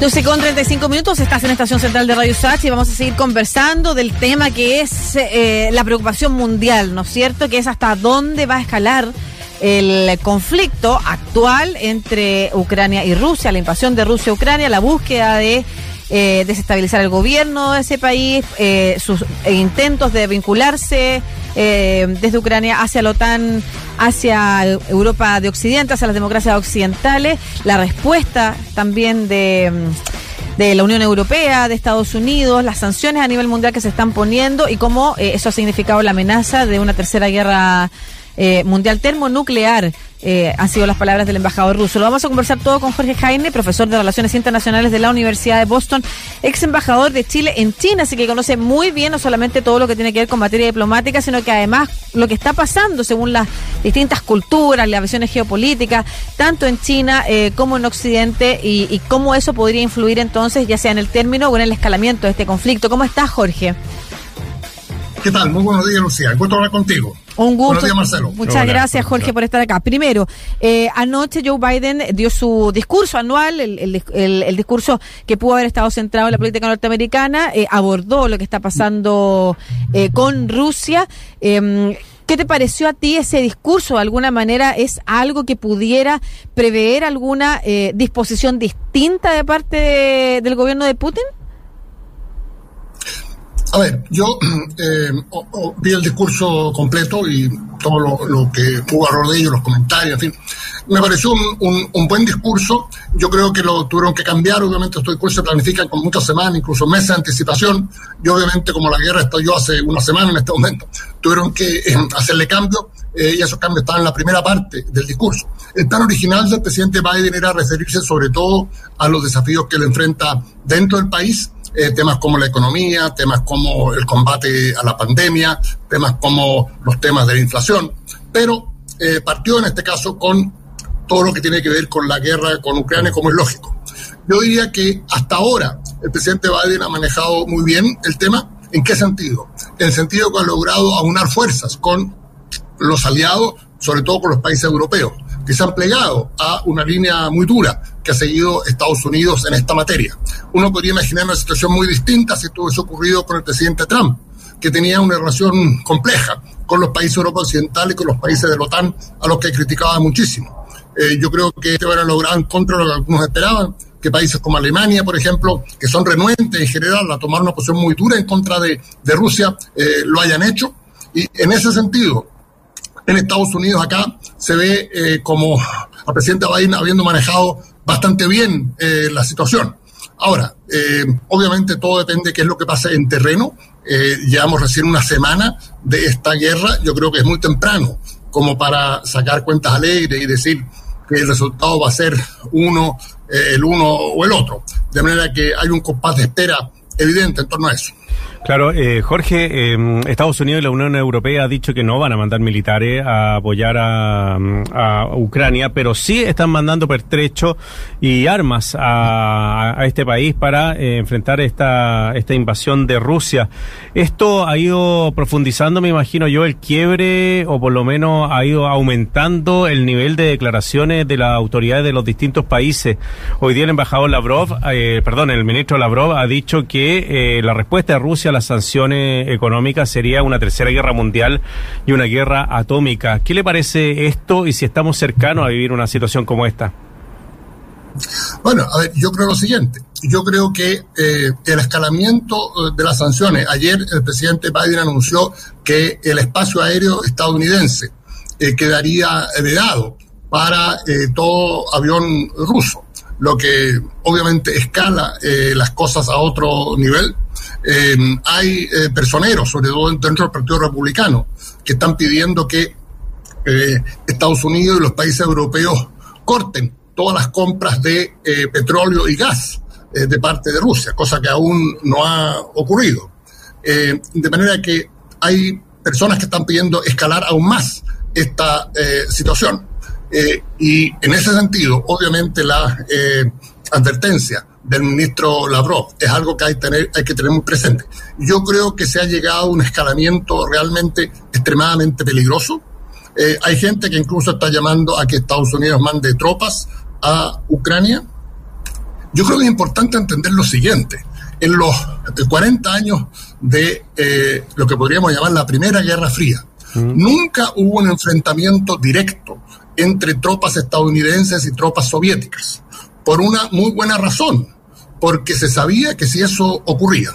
12 con 35 minutos, estás en Estación Central de Radio Sach y vamos a seguir conversando del tema que es eh, la preocupación mundial, ¿no es cierto? Que es hasta dónde va a escalar el conflicto actual entre Ucrania y Rusia, la invasión de Rusia a Ucrania, la búsqueda de eh, desestabilizar el gobierno de ese país, eh, sus intentos de vincularse eh, desde Ucrania hacia la OTAN, hacia Europa de Occidente, hacia las democracias occidentales, la respuesta también de de la Unión Europea, de Estados Unidos, las sanciones a nivel mundial que se están poniendo y cómo eso ha significado la amenaza de una tercera guerra eh, mundial termonuclear. Eh, han sido las palabras del embajador ruso. Lo vamos a conversar todo con Jorge Jaime, profesor de Relaciones Internacionales de la Universidad de Boston, ex embajador de Chile en China, así que conoce muy bien no solamente todo lo que tiene que ver con materia diplomática, sino que además lo que está pasando según las distintas culturas, las visiones geopolíticas, tanto en China eh, como en Occidente, y, y cómo eso podría influir entonces, ya sea en el término o en el escalamiento de este conflicto. ¿Cómo estás, Jorge? ¿Qué tal? Muy buenos días, Lucía. Gusto hablar contigo. Un gusto. Buenos días, Marcelo. Muchas gracias, Jorge, por estar acá. Primero, eh, anoche Joe Biden dio su discurso anual, el, discurso que pudo haber estado centrado en la política norteamericana, eh, abordó lo que está pasando eh, con Rusia. Em, ¿Qué te pareció a ti ese discurso? ¿De alguna manera es algo que pudiera prever alguna disposición distinta de parte del gobierno de Putin? A ver, yo eh, vi el discurso completo y todo lo, que hubo alrededor de ello, los comentarios, en fin. Me pareció un, buen discurso. Yo creo que lo tuvieron que cambiar. Obviamente, estos discursos se planifican con muchas semanas, incluso meses de anticipación. Y obviamente, como la guerra estalló hace una semana en este momento, tuvieron que eh, hacerle cambio eh, y esos cambios estaban en la primera parte del discurso. El plan original del presidente Biden era referirse sobre todo a los desafíos que le enfrenta dentro del país eh, temas como la economía, temas como el combate a la pandemia, temas como los temas de la inflación, pero eh, partió en este caso con todo lo que tiene que ver con la guerra con Ucrania, como es lógico. Yo diría que hasta ahora el presidente Biden ha manejado muy bien el tema. ¿En qué sentido? En el sentido que ha logrado aunar fuerzas con los aliados, sobre todo con los países europeos, que se han plegado a una línea muy dura que ha seguido Estados Unidos en esta materia. Uno podría imaginar una situación muy distinta si esto hubiese ocurrido con el presidente Trump, que tenía una relación compleja con los países europeos occidentales y con los países de la OTAN, a los que criticaba muchísimo. Eh, yo creo que esto era logrado en contra de lo que algunos esperaban, que países como Alemania, por ejemplo, que son renuentes en general a tomar una posición muy dura en contra de, de Rusia, eh, lo hayan hecho. Y en ese sentido, en Estados Unidos acá se ve eh, como al presidente Biden habiendo manejado bastante bien eh, la situación. Ahora, eh, obviamente todo depende de qué es lo que pase en terreno. Llevamos recién una semana de esta guerra. Yo creo que es muy temprano como para sacar cuentas alegres y decir que el resultado va a ser uno, el uno o el otro. De manera que hay un compás de espera evidente en torno a eso. Claro, eh, Jorge, em, Estados Unidos y la Unión Europea ha dicho que no van a mandar militares a apoyar a, Ucrania, pero sí están mandando pertrechos y armas a, este país para eh, enfrentar esta, esta invasión de Rusia. Esto ha ido profundizando, me imagino yo, el quiebre o por lo menos ha ido aumentando el nivel de declaraciones de las autoridades de los distintos países. Hoy día el embajador Lavrov, eh, perdón, el ministro Lavrov ha dicho que la respuesta de Rusia a las sanciones económicas sería una tercera guerra mundial y una guerra atómica. ¿Qué le parece esto y si estamos cercanos a vivir una situación como esta? Bueno, a ver, yo creo lo siguiente. Yo creo que eh, el escalamiento eh, de las sanciones, ayer el presidente Biden anunció que el espacio aéreo estadounidense eh, quedaría heredado para todo avión ruso, lo que obviamente escala las cosas a otro nivel eh, hay eh, personeros, sobre todo dentro del Partido Republicano, que están pidiendo que eh, Estados Unidos y los países europeos corten todas las compras de petróleo y gas de parte de Rusia, cosa que aún no ha ocurrido. de manera que hay personas que están pidiendo escalar aún más esta situación. y en ese sentido, obviamente, la advertencia del ministro Lavrov. Es algo que hay, tener, hay que tener muy presente. Yo creo que se ha llegado a un escalamiento realmente extremadamente peligroso. Eh, hay gente que incluso está llamando a que Estados Unidos mande tropas a Ucrania. Yo creo que es importante entender lo siguiente. En los 40 años de eh, lo que podríamos llamar la Primera Guerra Fría, nunca hubo un enfrentamiento directo entre tropas estadounidenses y tropas soviéticas, por una muy buena razón, porque se sabía que si eso ocurría,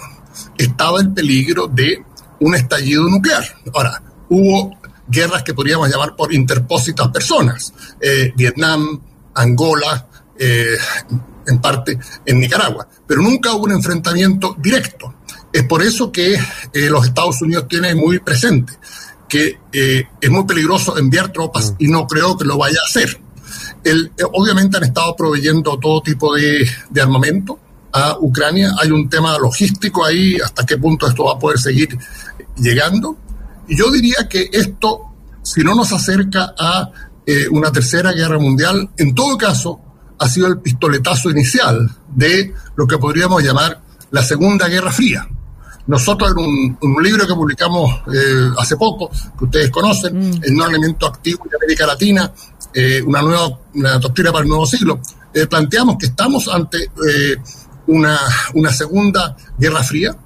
estaba el peligro de un estallido nuclear. Ahora, hubo guerras que podríamos llamar por interpósitas personas, eh, Vietnam, Angola, eh, en parte en Nicaragua, pero nunca hubo un enfrentamiento directo. Es por eso que eh, los Estados Unidos tienen muy presente que es muy peligroso enviar tropas y no creo que lo vaya a hacer. Obviamente han estado proveyendo todo tipo de, de armamento a Ucrania. Hay un tema logístico ahí, hasta qué punto esto va a poder seguir llegando. Y yo diría que esto, si no nos acerca a eh, una tercera guerra mundial, en todo caso, ha sido el pistoletazo inicial de lo que podríamos llamar la Segunda Guerra Fría. Nosotros en un, libro que publicamos eh, hace poco, que ustedes conocen, mm. El no elemento activo de América Latina, eh, una nueva una doctrina para el nuevo siglo, planteamos que estamos ante una, una segunda guerra fría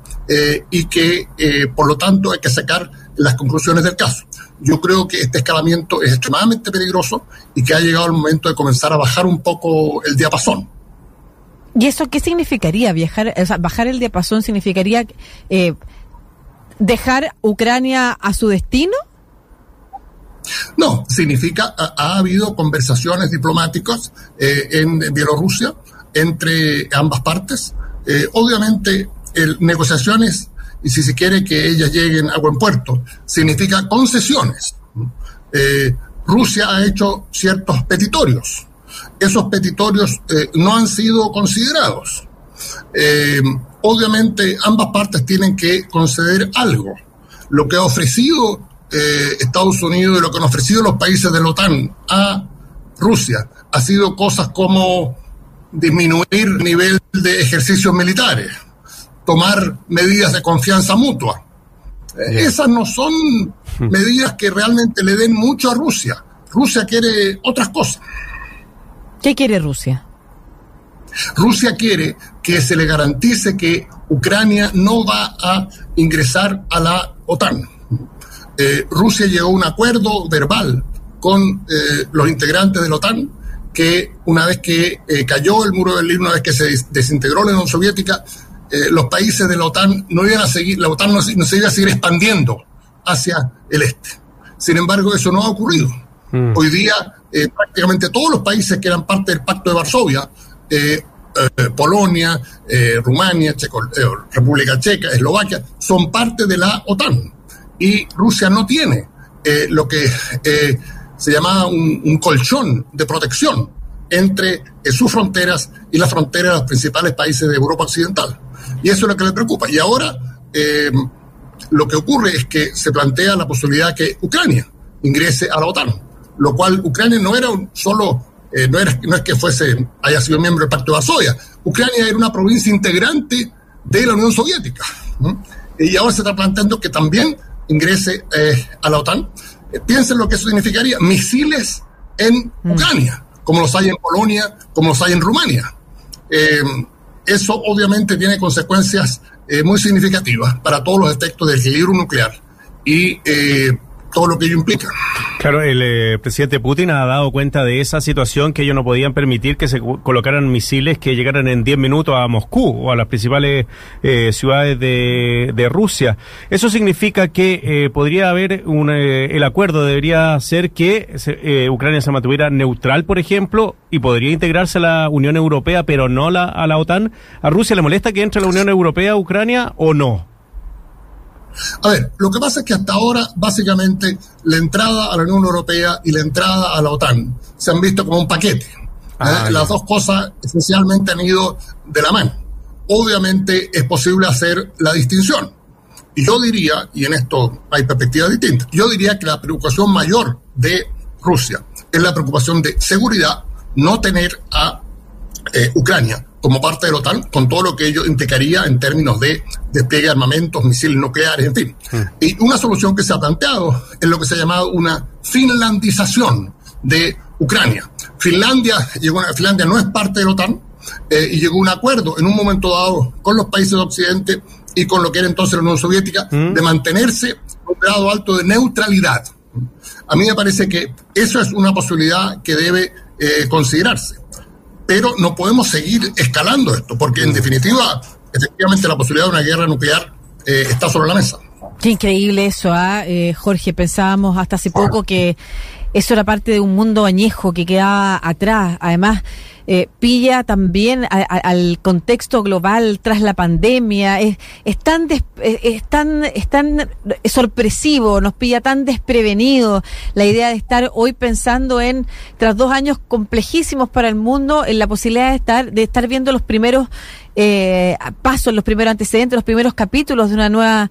y que por lo tanto hay que sacar las conclusiones del caso. Yo creo que este escalamiento es extremadamente peligroso y que ha llegado el momento de comenzar a bajar un poco el diapasón. ¿Y eso qué significaría? Viajar, bajar el diapasón significaría eh, dejar Ucrania a su destino? No, significa, ha, habido conversaciones diplomáticas eh, en Bielorrusia entre ambas partes. Eh, obviamente, negociaciones y si se quiere que ellas lleguen a buen puerto, significa concesiones. Eh, Rusia ha hecho ciertos petitorios. Esos petitorios eh, no han sido considerados. Obviamente ambas partes tienen que conceder algo. Lo que ha ofrecido Estados Unidos y lo que han ofrecido los países de la OTAN a Rusia ha sido cosas como disminuir el nivel de ejercicios militares, tomar medidas de confianza mutua. Esas no son hmm. medidas que realmente le den mucho a Rusia. Rusia quiere otras cosas. ¿Qué quiere Rusia? Rusia quiere que se le garantice que Ucrania no va a ingresar a la OTAN. Eh, Rusia llegó a un acuerdo verbal con eh, los integrantes de la OTAN que una vez que eh, cayó el muro de Berlín, una vez que se desintegró la Unión Soviética, eh, los países de la OTAN no iban a seguir, la OTAN no, se iba a seguir expandiendo hacia el este. Sin embargo, eso no ha ocurrido. Mm. Hoy día, eh, prácticamente todos los países que eran parte del Pacto de Varsovia, eh, Polonia, Rumania, República Checa, Eslovaquia, son parte de la OTAN. Y Rusia no tiene lo que se llama un, colchón de protección entre sus fronteras y las fronteras de los principales países de Europa Occidental. Y eso es lo que le preocupa. Y ahora eh, lo que ocurre es que se plantea la posibilidad que Ucrania ingrese a la OTAN, lo cual Ucrania no era un solo, eh, no, era, no es que fuese, haya sido miembro del Pacto de Varsovia, Ucrania era una provincia integrante de la Unión Soviética. Y ahora se está planteando que también ingrese eh, a la OTAN. Piensen lo que eso significaría, misiles en mm. Ucrania, como los hay en Polonia, como los hay en Rumania. Eso obviamente tiene consecuencias eh, muy significativas para todos los efectos del equilibrio nuclear y eh, lo que ello implica. Claro, el eh, presidente Putin ha dado cuenta de esa situación que ellos no podían permitir que se colocaran misiles que llegaran en 10 minutos a Moscú o a las principales eh, ciudades de, Rusia. Eso significa que eh, podría haber un, el acuerdo debería ser que Ucrania se mantuviera neutral, por ejemplo, y podría integrarse a la Unión Europea, pero no la, a la OTAN. ¿A Rusia le molesta que entre la Unión Europea Ucrania o no? A ver, lo que pasa es que hasta ahora, básicamente, la entrada a la Unión Europea y la entrada a la OTAN se han visto como un paquete. Ah, ¿eh? Las dos cosas esencialmente han ido de la mano. Obviamente es posible hacer la distinción. Y yo diría, y en esto hay perspectivas distintas, yo diría que la preocupación mayor de Rusia es la preocupación de seguridad, no tener a eh, Ucrania como parte de la OTAN, con todo lo que ello implicaría en términos de despliegue de armamentos, misiles nucleares, en fin. Hmm. Y una solución que se ha planteado es lo que se ha llamado una finlandización de Ucrania. Finlandia, Finlandia no es parte de la OTAN, eh, y llegó a un acuerdo en un momento dado con los países de Occidente y con lo que era entonces la Unión Soviética, mm. de mantenerse un grado alto de neutralidad. A mí me parece que eso es una posibilidad que debe eh, considerarse. Pero no podemos seguir escalando esto, porque en definitiva, efectivamente, la posibilidad de una guerra nuclear eh, está sobre la mesa. Qué increíble eso, ¿ah? eh, Jorge. Pensábamos hasta hace poco que eso era parte de un mundo añejo que quedaba atrás. Además, eh, pilla también al contexto global tras la pandemia. Es, es tan, es, tan, es tan sorpresivo, nos pilla tan desprevenido la idea de estar hoy pensando en, tras dos años complejísimos para el mundo, en la posibilidad de estar, de estar viendo los primeros eh, pasos, los primeros antecedentes, los primeros capítulos de una nueva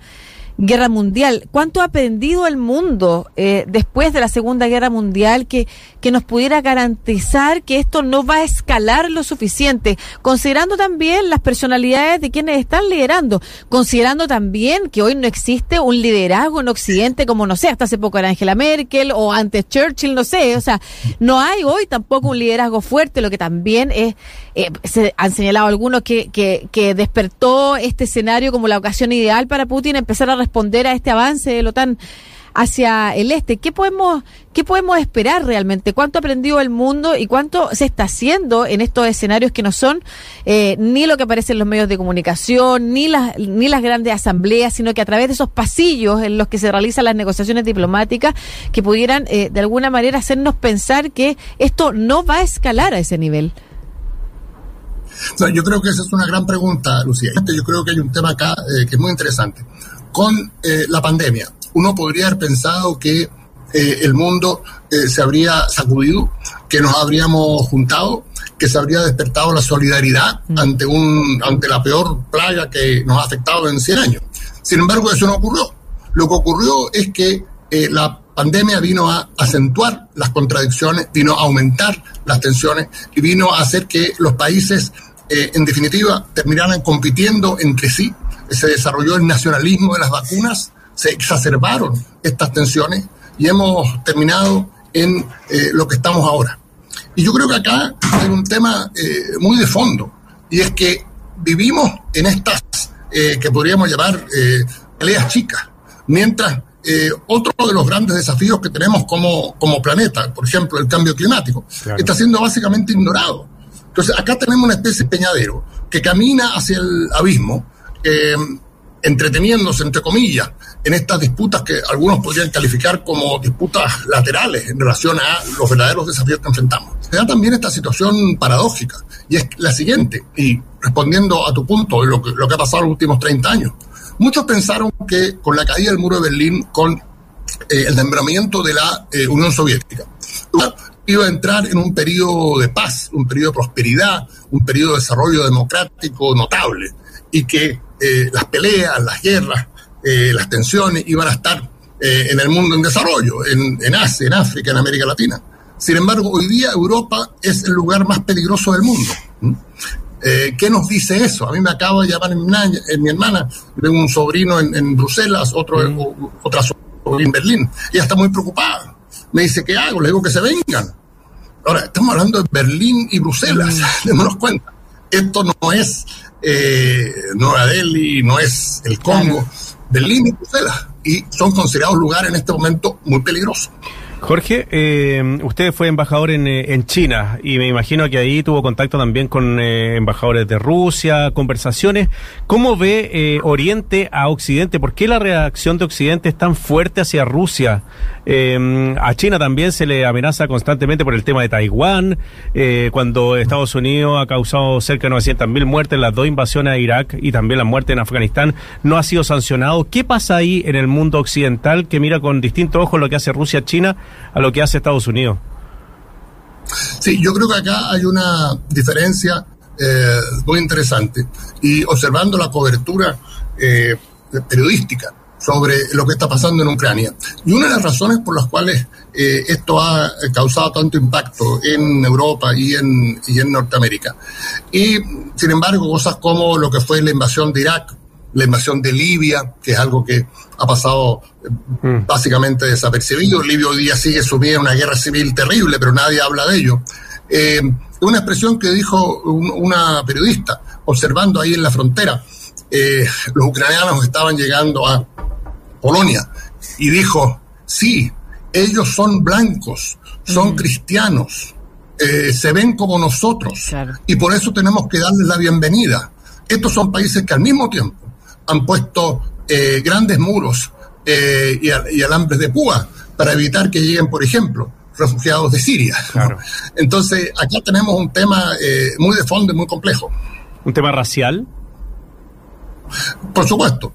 guerra mundial. ¿Cuánto ha aprendido el mundo eh, después de la Segunda Guerra Mundial que, que nos pudiera garantizar que esto no va a escalar lo suficiente? Considerando también las personalidades de quienes están liderando, considerando también que hoy no existe un liderazgo en Occidente como, no sé, hasta hace poco era Angela Merkel o antes Churchill, no sé, o sea, no hay hoy tampoco un liderazgo fuerte, lo que también es, eh, se han señalado algunos que, que, que despertó este escenario como la ocasión ideal para Putin empezar a responder a este avance de la OTAN hacia el este. ¿Qué podemos, qué podemos esperar realmente? ¿Cuánto ha aprendido el mundo y cuánto se está haciendo en estos escenarios que no son eh, ni lo que aparece en los medios de comunicación, ni las, ni las grandes asambleas, sino que a través de esos pasillos en los que se realizan las negociaciones diplomáticas que pudieran eh, de alguna manera hacernos pensar que esto no va a escalar a ese nivel? yo creo que esa es una gran pregunta, Lucía. Yo creo que hay un tema acá eh, que es muy interesante con eh, la pandemia. Uno podría haber pensado que eh, el mundo eh, se habría sacudido, que nos habríamos juntado, que se habría despertado la solidaridad mm. ante, un, ante la peor plaga que nos ha afectado en 100 años. Sin embargo, eso no ocurrió. Lo que ocurrió es que la pandemia vino a acentuar las contradicciones, vino a aumentar las tensiones y vino a hacer que los países, en definitiva, terminaran compitiendo entre sí se desarrolló el nacionalismo de las vacunas, se exacerbaron estas tensiones y hemos terminado en eh, lo que estamos ahora. Y yo creo que acá hay un tema eh, muy de fondo, y es que vivimos en estas eh, que podríamos llamar peleas chicas, mientras otro de los grandes desafíos que tenemos como, como planeta, por ejemplo, el cambio climático, está siendo básicamente ignorado. Entonces, acá tenemos una especie de peñadero que camina hacia el abismo, eh, entreteniéndose, entre comillas, en estas disputas que algunos podrían calificar como disputas laterales en relación a los verdaderos desafíos que enfrentamos. Se da también esta situación paradójica, y es la siguiente, y respondiendo a tu punto, lo que, lo que ha pasado en los últimos 30 años. Muchos pensaron que con la caída del muro de Berlín, con eh, el nombramiento de la eh, Unión Soviética, iba a entrar en un periodo de paz, un periodo de prosperidad, un periodo de desarrollo democrático notable, y que eh, las peleas, las guerras, eh, las tensiones iban a estar eh, en el mundo en desarrollo, en, en, Asia, en África, en América Latina. Sin embargo, hoy día Europa es el lugar más peligroso del mundo. ¿Qué nos dice eso? A mí me acaba de llamar mi, mi hermana, tengo un sobrino en, Bruselas, otro, otra sobrina en Berlín, ella está muy preocupada. Me dice, ¿qué hago? Le digo que se vengan. Ahora, estamos hablando de Berlín y Bruselas, démonos cuenta. Esto no es eh, Nueva Delhi, no es el Congo, Berlín y Bruselas, y son considerados lugares en este momento muy peligrosos. Jorge, eh, usted fue embajador en, eh, en, China y me imagino que ahí tuvo contacto también con eh, embajadores de Rusia, conversaciones. ¿Cómo ve eh, Oriente a Occidente? ¿Por qué la reacción de Occidente es tan fuerte hacia Rusia? A China también se le amenaza constantemente por el tema de Taiwán, cuando Estados Unidos ha causado cerca de 900.000 muertes en las dos invasiones a Irak y también la muerte en Afganistán, no ha sido sancionado. ¿Qué pasa ahí en el mundo occidental que mira con distintos ojos lo que hace Rusia-China? a lo que hace Estados Unidos. Sí, yo creo que acá hay una diferencia eh, muy interesante y observando la cobertura eh, periodística sobre lo que está pasando en Ucrania. Y una de las razones por las cuales eh, esto ha causado tanto impacto en Europa y en, y en Norteamérica. Y, sin embargo, cosas como lo que fue la invasión de Irak, la invasión de Libia, que es algo que ha pasado mm. básicamente desapercibido. Libia hoy día sigue subiendo una guerra civil terrible, pero nadie habla de ello. Eh, una expresión que dijo una periodista observando ahí en la frontera. Eh, los ucranianos estaban llegando a Polonia y dijo, sí, ellos son blancos, son cristianos, eh, se ven como nosotros y por eso tenemos que darles la bienvenida. Estos son países que al mismo tiempo han puesto eh, grandes muros eh, y, alambres de púa para evitar que lleguen, por ejemplo, refugiados de Siria. Entonces, acá tenemos un tema muy de fondo y muy complejo. ¿Un tema racial? Por supuesto.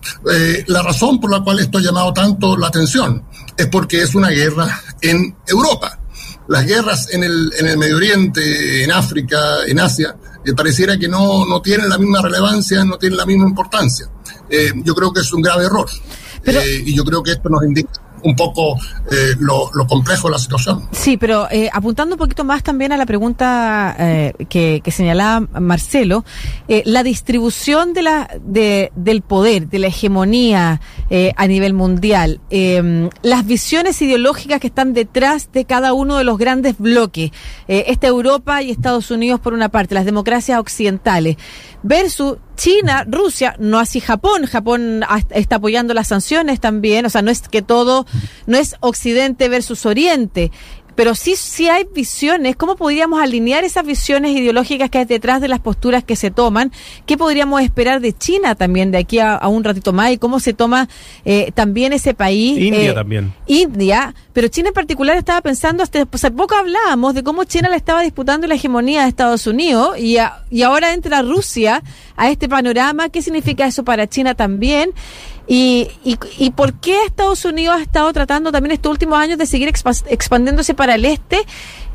la razón por la cual esto ha llamado tanto la atención es porque es una guerra en Europa las guerras en el, en el Medio Oriente, en África, en Asia, eh, pareciera que no, no tienen la misma relevancia, no tienen la misma importancia. Eh, yo creo que es un grave error. Eh, y yo creo que esto nos indica un poco eh, lo, complejo de la situación. Sí, pero eh, apuntando un poquito más también a la pregunta eh, que, que, señalaba Marcelo, la distribución de la, de, del poder, de la hegemonía a nivel mundial, las visiones ideológicas que están detrás de cada uno de los grandes bloques, esta Europa y Estados Unidos por una parte, las democracias occidentales, versus China, Rusia, no así Japón. Japón está apoyando las sanciones también. O sea, no es que todo, no es Occidente versus Oriente pero sí, sí hay visiones. ¿Cómo podríamos alinear esas visiones ideológicas que hay detrás de las posturas que se toman? ¿Qué podríamos esperar de China también de aquí a, un ratito más? ¿Y cómo se toma eh, también ese país? India eh, también. India, pero China en particular estaba pensando, hasta hace poco hablábamos de cómo China le estaba disputando la hegemonía de Estados Unidos y, y ahora entra Rusia a este panorama. ¿Qué significa eso para China también? Y, y, por qué Estados Unidos ha estado tratando también estos últimos años de seguir expandiéndose para el este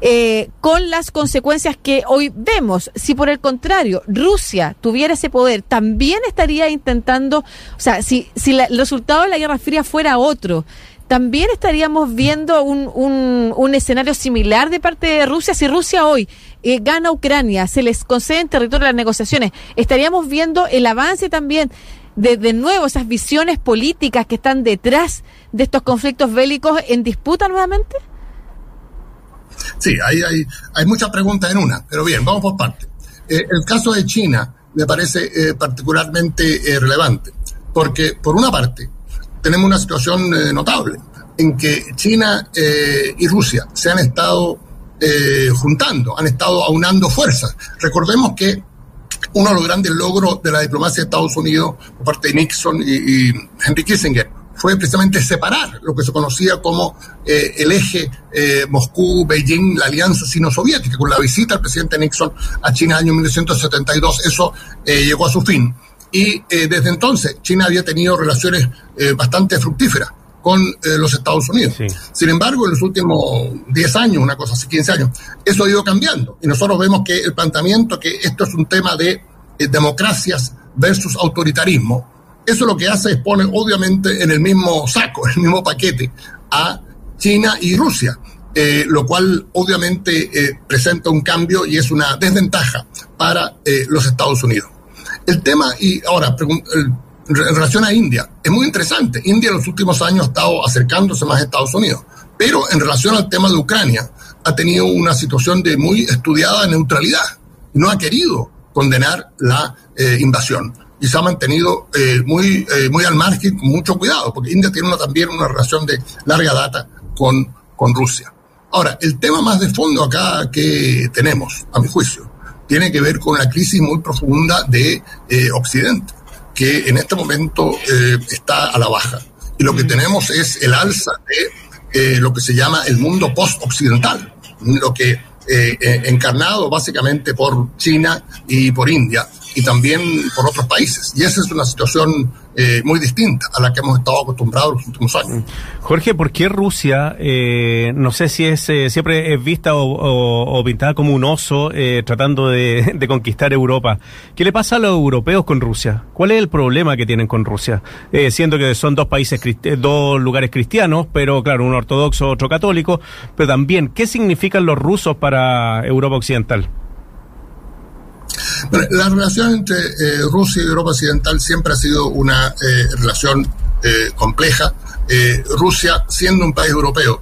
eh, con las consecuencias que hoy vemos? Si por el contrario Rusia tuviera ese poder, también estaría intentando, o sea, si, si el resultado de la Guerra Fría fuera otro, también estaríamos viendo un, un, un, escenario similar de parte de Rusia. Si Rusia hoy eh, gana Ucrania, se les concede en territorio las negociaciones, estaríamos viendo el avance también de, nuevo esas visiones políticas que están detrás de estos conflictos bélicos en disputa nuevamente? Sí, hay, hay, hay muchas preguntas en una, pero bien, vamos por parte. Eh, el caso de China me parece eh, particularmente eh, relevante, porque por una parte tenemos una situación notable en que China y Rusia se han estado juntando, han estado aunando fuerzas. Recordemos que uno de los grandes logros de la diplomacia de Estados Unidos por parte de Nixon y, Henry Kissinger fue precisamente separar lo que se conocía como eh, el eje eh, Moscú-Beijing, la alianza sino-soviética. Con la visita del presidente Nixon a China en el año 1972, eso eh, llegó a su fin. Y desde entonces China había tenido relaciones bastante fructíferas con los Estados Unidos. Sin embargo, en los últimos 10 años, una cosa así, 15 años, eso ha ido cambiando. Y nosotros vemos que el planteamiento que esto es un tema de democracias versus autoritarismo, eso lo que hace es poner obviamente en el mismo saco, en el mismo paquete a China y Rusia. Eh, lo cual obviamente eh, presenta un cambio y es una desventaja para eh, los Estados Unidos. El tema, y ahora, en relación a India, es muy interesante. India en los últimos años ha estado acercándose más a Estados Unidos, pero en relación al tema de Ucrania, ha tenido una situación de muy estudiada neutralidad. No ha querido condenar la eh, invasión y se ha mantenido eh, muy, eh, muy al margen, con mucho cuidado, porque India tiene una, también una relación de larga data con, con Rusia. Ahora, el tema más de fondo acá que tenemos, a mi juicio, tiene que ver con la crisis muy profunda de Occidente, que en este momento está a la baja. Y lo que tenemos es el alza de lo que se llama el mundo post-occidental, lo que eh, eh, encarnado básicamente por China y por India y también por otros países. Y esa es una situación eh, muy distinta a la que hemos estado acostumbrados los últimos años. Jorge, ¿por qué Rusia, eh, no sé si es eh, siempre es vista o, pintada como un oso tratando de, conquistar Europa? ¿Qué le pasa a los europeos con Rusia? ¿Cuál es el problema que tienen con Rusia? siendo que son dos países, dos lugares cristianos, pero claro, uno ortodoxo, otro católico, pero también, ¿qué significan los rusos para Europa Occidental? La relación entre eh, Rusia y Europa Occidental siempre ha sido una eh, relación eh, compleja. Rusia, siendo un país europeo,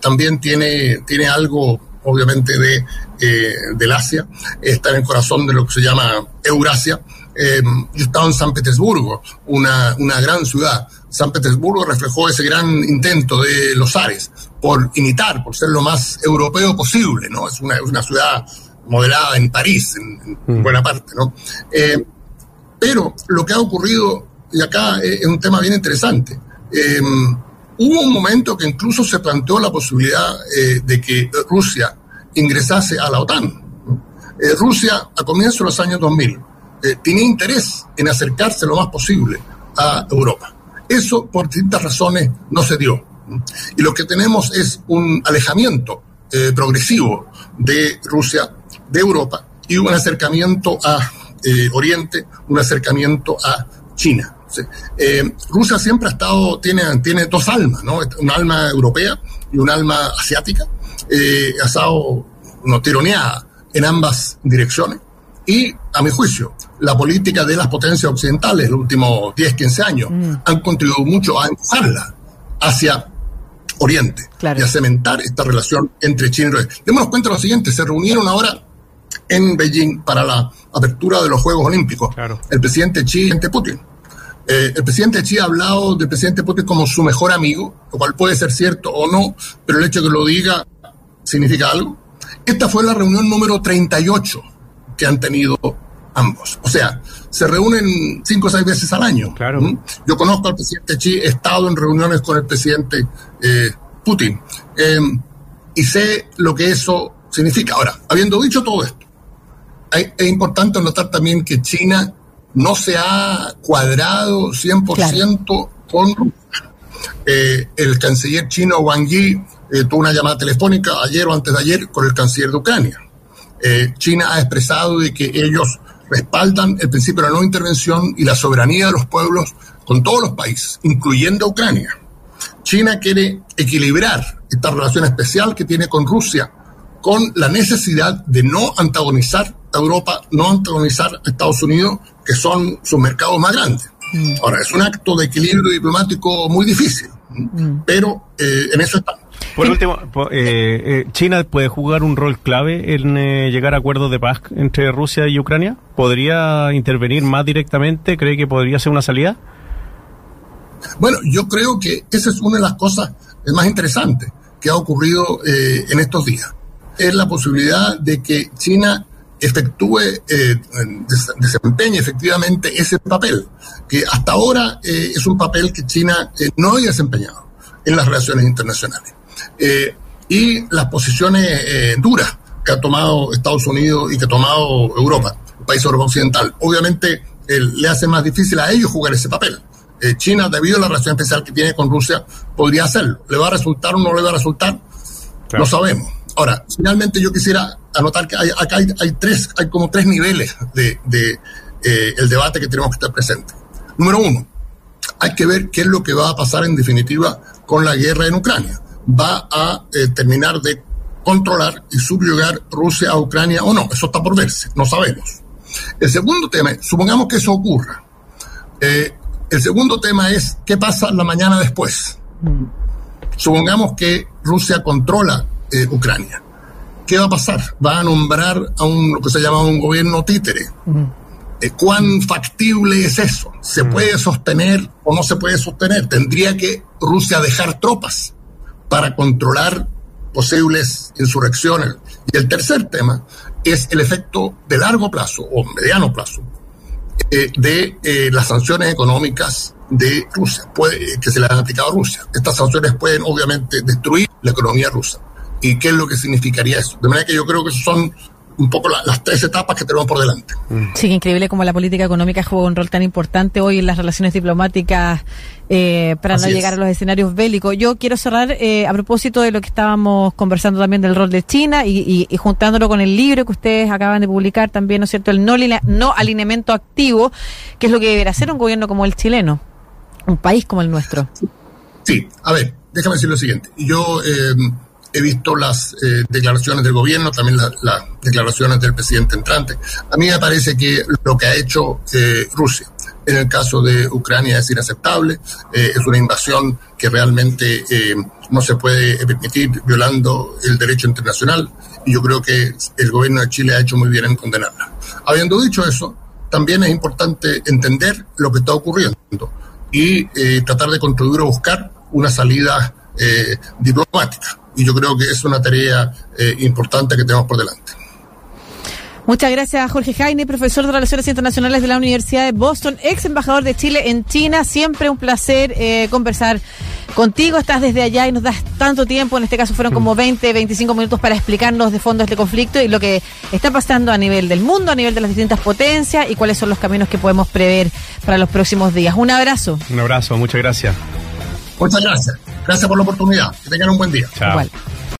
también tiene, tiene algo, obviamente, de eh, del Asia, está en el corazón de lo que se llama Eurasia. Eh, yo he estado en San Petersburgo, una, una gran ciudad. San Petersburgo reflejó ese gran intento de los Ares por imitar, por ser lo más europeo posible, ¿no? Es una, una ciudad modelada en París, en, en mm. buena parte, ¿no? Eh, pero lo que ha ocurrido, y acá es un tema bien interesante, eh, hubo un momento que incluso se planteó la posibilidad eh, de que Rusia ingresase a la OTAN. Eh, Rusia, a comienzos de los años 2000, eh, tenía interés en acercarse lo más posible a Europa. Eso, por distintas razones, no se dio. Y lo que tenemos es un alejamiento eh, progresivo de Rusia, de Europa, y un acercamiento a eh, Oriente, un acercamiento a China. Eh, Rusia siempre ha estado, tiene, tiene dos almas, ¿no? Un alma europea y un alma asiática. Eh, ha estado no, tironeada en ambas direcciones. Y, a mi juicio, la política de las potencias occidentales, los últimos 10, 15 años, mm. han contribuido mucho a empujarla hacia Oriente claro. y a cementar esta relación entre China y Oriente. Démonos cuenta de lo siguiente, se reunieron ahora en Beijing para la apertura de los Juegos Olímpicos, claro. el presidente Xi y el presidente Putin. Eh, el presidente Xi ha hablado del presidente Putin como su mejor amigo, lo cual puede ser cierto o no, pero el hecho de que lo diga significa algo. Esta fue la reunión número 38 que han tenido ambos. O sea, se reúnen cinco o seis veces al año. Claro. ¿Mm? Yo conozco al presidente Xi, he estado en reuniones con el presidente eh, Putin eh, y sé lo que eso significa. Ahora, habiendo dicho todo esto, es importante notar también que China no se ha cuadrado 100% claro. con eh, el canciller chino Wang Yi eh, tuvo una llamada telefónica ayer o antes de ayer con el canciller de Ucrania. Eh, China ha expresado de que ellos respaldan el principio de la no intervención y la soberanía de los pueblos con todos los países, incluyendo Ucrania. China quiere equilibrar esta relación especial que tiene con Rusia con la necesidad de no antagonizar Europa, no antagonizar a Estados Unidos, que son sus mercados más grandes. Mm. Ahora, es un acto de equilibrio diplomático muy difícil, mm. pero eh, en eso estamos. Por último, eh, eh, ¿China puede jugar un rol clave en eh, llegar a acuerdos de paz entre Rusia y Ucrania? ¿Podría intervenir más directamente? ¿Cree que podría ser una salida? Bueno, yo creo que esa es una de las cosas más interesantes que ha ocurrido eh, en estos días. Es la posibilidad de que China efectúe, eh, desempeñe efectivamente ese papel, que hasta ahora eh, es un papel que China eh, no había desempeñado en las relaciones internacionales. Eh, y las posiciones duras que ha tomado Estados Unidos y que ha tomado Europa, el país occidental, obviamente le hace más difícil a ellos jugar ese papel. China, debido a la relación especial que tiene con Rusia, podría hacerlo. ¿Le va a resultar o no le va a resultar? Claro. No sabemos. Ahora, finalmente yo quisiera anotar que hay, acá hay, hay, tres, hay como tres niveles de, de eh, el debate que tenemos que estar presente. Número uno, hay que ver qué es lo que va a pasar en definitiva con la guerra en Ucrania. ¿Va a eh, terminar de controlar y subyugar Rusia a Ucrania o no? Eso está por verse, no sabemos. El segundo tema, supongamos que eso ocurra. Eh, el segundo tema es qué pasa la mañana después. Mm. Supongamos que Rusia controla eh, Ucrania. ¿Qué va a pasar? Va a nombrar a un, lo que se llama un gobierno títere. Uh -huh. ¿Cuán factible es eso? ¿Se uh -huh. puede sostener o no se puede sostener? Tendría que Rusia dejar tropas para controlar posibles insurrecciones. Y el tercer tema es el efecto de largo plazo o mediano plazo eh, de eh, las sanciones económicas de Rusia, puede, que se le han aplicado a Rusia. Estas sanciones pueden obviamente destruir la economía rusa y qué es lo que significaría eso. De manera que yo creo que son un poco la, las tres etapas que tenemos por delante. Sí, que increíble como la política económica juega un rol tan importante hoy en las relaciones diplomáticas eh, para Así no llegar es. a los escenarios bélicos. Yo quiero cerrar eh, a propósito de lo que estábamos conversando también del rol de China y, y, y, juntándolo con el libro que ustedes acaban de publicar también, ¿no es cierto? El no, no alineamiento activo, que es lo que deberá hacer un gobierno como el chileno, un país como el nuestro. Sí, a ver, déjame decir lo siguiente. Yo... Eh, he visto las eh, declaraciones del gobierno, también las declaraciones del presidente entrante. A mí me parece que lo que ha hecho eh, Rusia en el caso de Ucrania es inaceptable, eh, es una invasión que realmente no se puede permitir violando el derecho internacional y yo creo que el gobierno de Chile ha hecho muy bien en condenarla. Habiendo dicho eso, también es importante entender lo que está ocurriendo y tratar de contribuir a buscar una salida diplomática y yo creo que es una tarea eh, importante que tenemos por delante. Muchas gracias, Jorge Jaime, profesor de Relaciones Internacionales de la Universidad de Boston, ex embajador de Chile en China. Siempre un placer eh, conversar contigo. Estás desde allá y nos das tanto tiempo. En este caso fueron como 20, 25 minutos para explicarnos de fondo este conflicto y lo que está pasando a nivel del mundo, a nivel de las distintas potencias y cuáles son los caminos que podemos prever para los próximos días. Un abrazo. Un abrazo, muchas gracias. Muchas gracias. Gracias por la oportunidad. Que tengan un buen día. Chao. Igual.